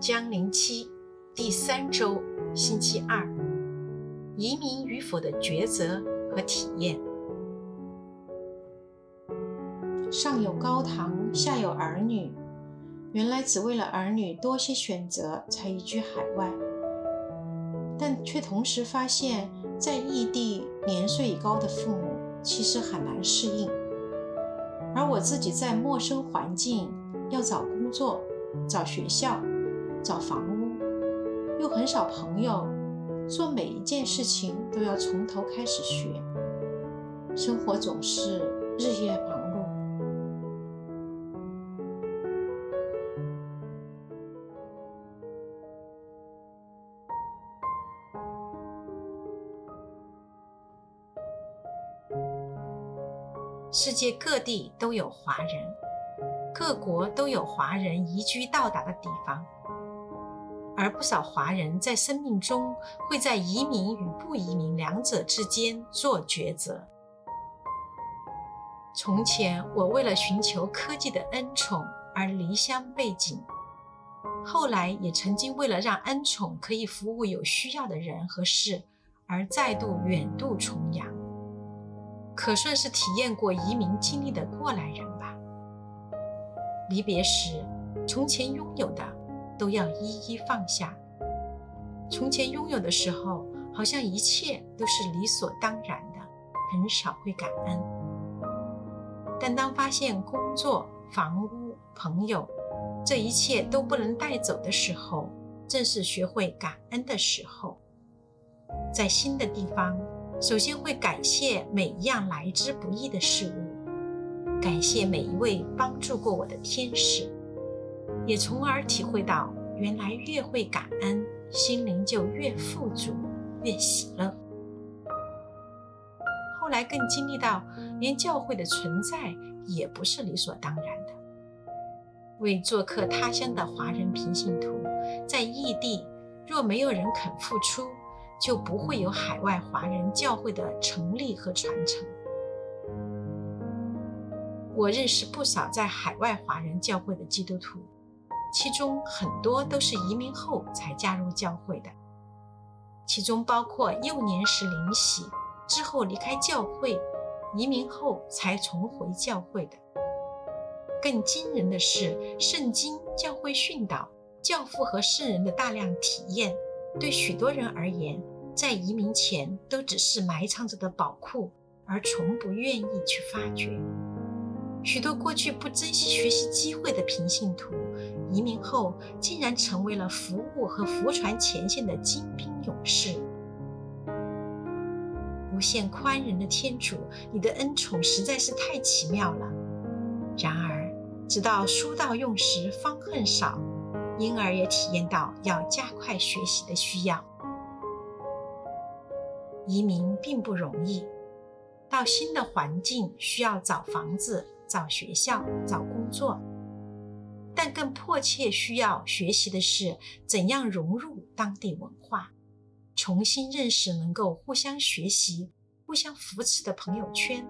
江陵期第三周，星期二，移民与否的抉择和体验。上有高堂，下有儿女，原来只为了儿女多些选择才移居海外，但却同时发现，在异地年岁已高的父母其实很难适应，而我自己在陌生环境要找工作、找学校。找房屋，又很少朋友，做每一件事情都要从头开始学，生活总是日夜忙碌。世界各地都有华人，各国都有华人移居到达的地方。而不少华人在生命中会在移民与不移民两者之间做抉择。从前，我为了寻求科技的恩宠而离乡背井；后来，也曾经为了让恩宠可以服务有需要的人和事，而再度远渡重洋。可算是体验过移民经历的过来人吧。离别时，从前拥有的。都要一一放下。从前拥有的时候，好像一切都是理所当然的，很少会感恩。但当发现工作、房屋、朋友这一切都不能带走的时候，正是学会感恩的时候。在新的地方，首先会感谢每一样来之不易的事物，感谢每一位帮助过我的天使。也从而体会到，原来越会感恩，心灵就越富足、越喜乐。后来更经历到，连教会的存在也不是理所当然的。为做客他乡的华人平信徒，在异地若没有人肯付出，就不会有海外华人教会的成立和传承。我认识不少在海外华人教会的基督徒。其中很多都是移民后才加入教会的，其中包括幼年时领洗之后离开教会，移民后才重回教会的。更惊人的是，圣经、教会训导、教父和圣人的大量体验，对许多人而言，在移民前都只是埋藏着的宝库，而从不愿意去发掘。许多过去不珍惜学习机会的平信徒。移民后，竟然成为了服务和服船前线的精兵勇士。无限宽仁的天主，你的恩宠实在是太奇妙了。然而，直到书到用时方恨少，因而也体验到要加快学习的需要。移民并不容易，到新的环境需要找房子、找学校、找工作。但更迫切需要学习的是，怎样融入当地文化，重新认识能够互相学习、互相扶持的朋友圈。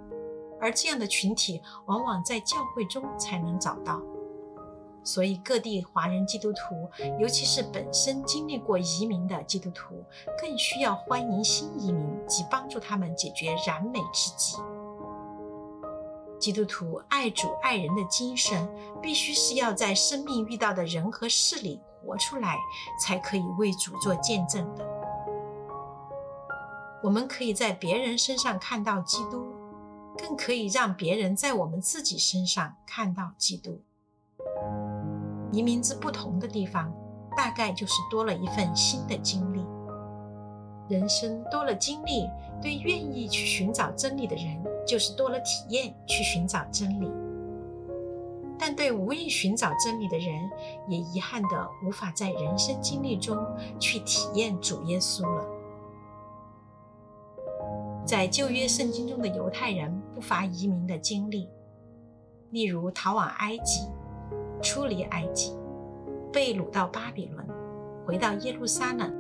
而这样的群体，往往在教会中才能找到。所以，各地华人基督徒，尤其是本身经历过移民的基督徒，更需要欢迎新移民及帮助他们解决燃眉之急。基督徒爱主爱人的精神，必须是要在生命遇到的人和事里活出来，才可以为主做见证的。我们可以在别人身上看到基督，更可以让别人在我们自己身上看到基督。移民之不同的地方，大概就是多了一份新的经历。人生多了经历，对愿意去寻找真理的人。就是多了体验去寻找真理，但对无意寻找真理的人，也遗憾的无法在人生经历中去体验主耶稣了。在旧约圣经中的犹太人不乏移民的经历，例如逃往埃及、出离埃及、被掳到巴比伦、回到耶路撒冷。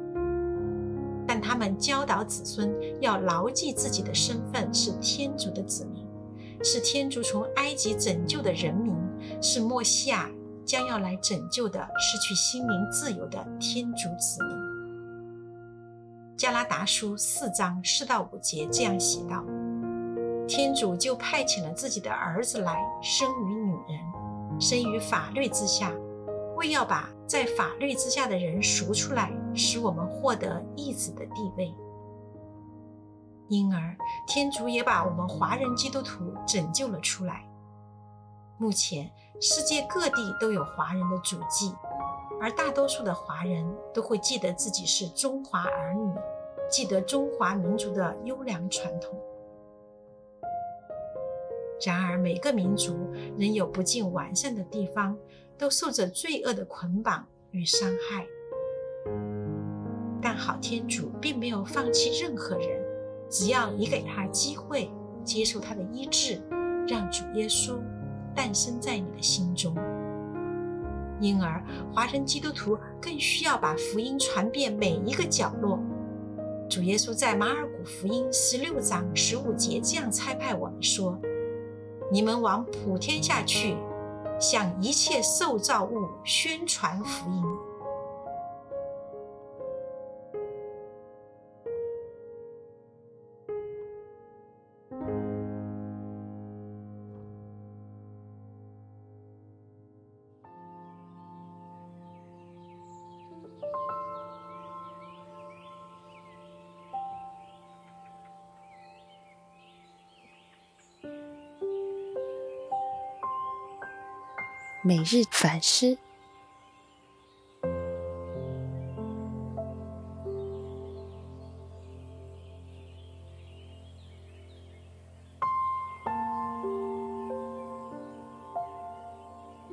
他们教导子孙要牢记自己的身份是天主的子民，是天主从埃及拯救的人民，是莫西亚将要来拯救的失去心灵自由的天主子民。加拉达书四章四到五节这样写道：“天主就派遣了自己的儿子来生于女人，生于法律之下，为要把在法律之下的人赎出来，使我们获得义子的地位。因而，天主也把我们华人基督徒拯救了出来。目前，世界各地都有华人的足迹。”而大多数的华人都会记得自己是中华儿女，记得中华民族的优良传统。然而，每个民族仍有不尽完善的地方，都受着罪恶的捆绑与伤害。但好天主并没有放弃任何人，只要你给他机会，接受他的医治，让主耶稣诞生在你的心中。因而，华人基督徒更需要把福音传遍每一个角落。主耶稣在马尔谷福音十六章十五节这样差派我们说：“你们往普天下去，向一切受造物宣传福音。”每日反思。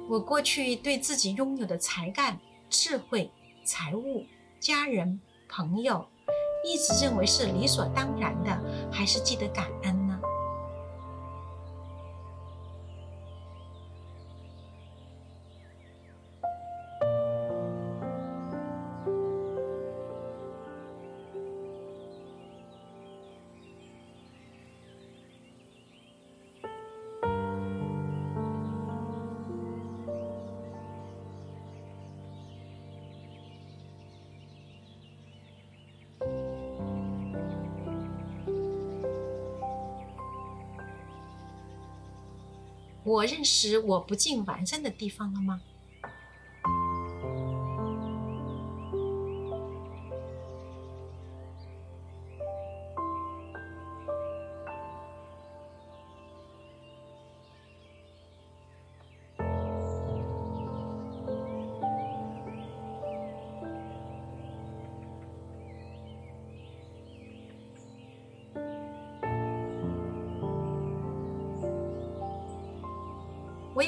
我过去对自己拥有的才干、智慧、财物、家人、朋友，一直认为是理所当然的，还是记得感恩？我认识我不尽完善的地方了吗？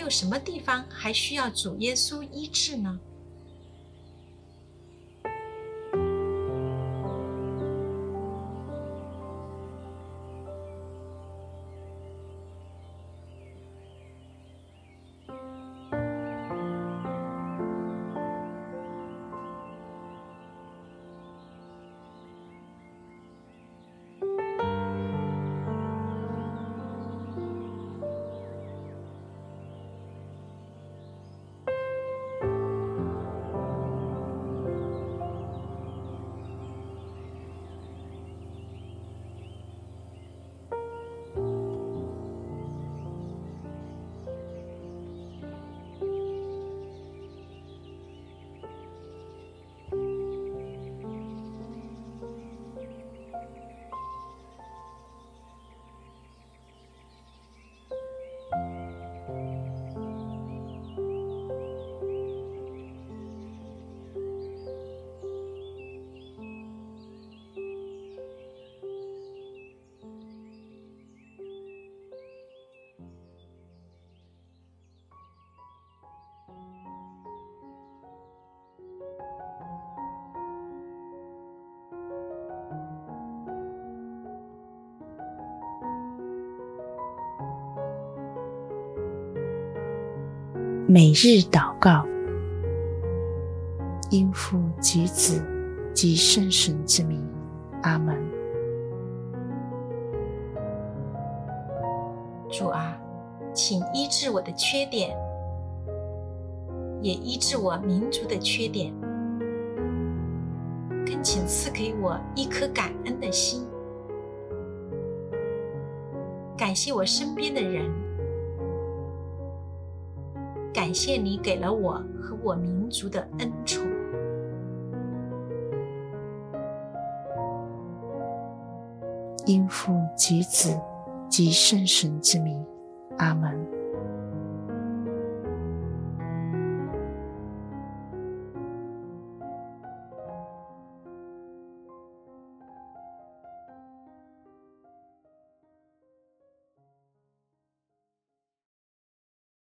什么地方还需要主耶稣医治呢？每日祷告，应父及子及圣神之名，阿门。主啊，请医治我的缺点，也医治我民族的缺点，更请赐给我一颗感恩的心，感谢我身边的人，感谢你给了我和我民族的恩宠。因父及子及圣神之名，阿门。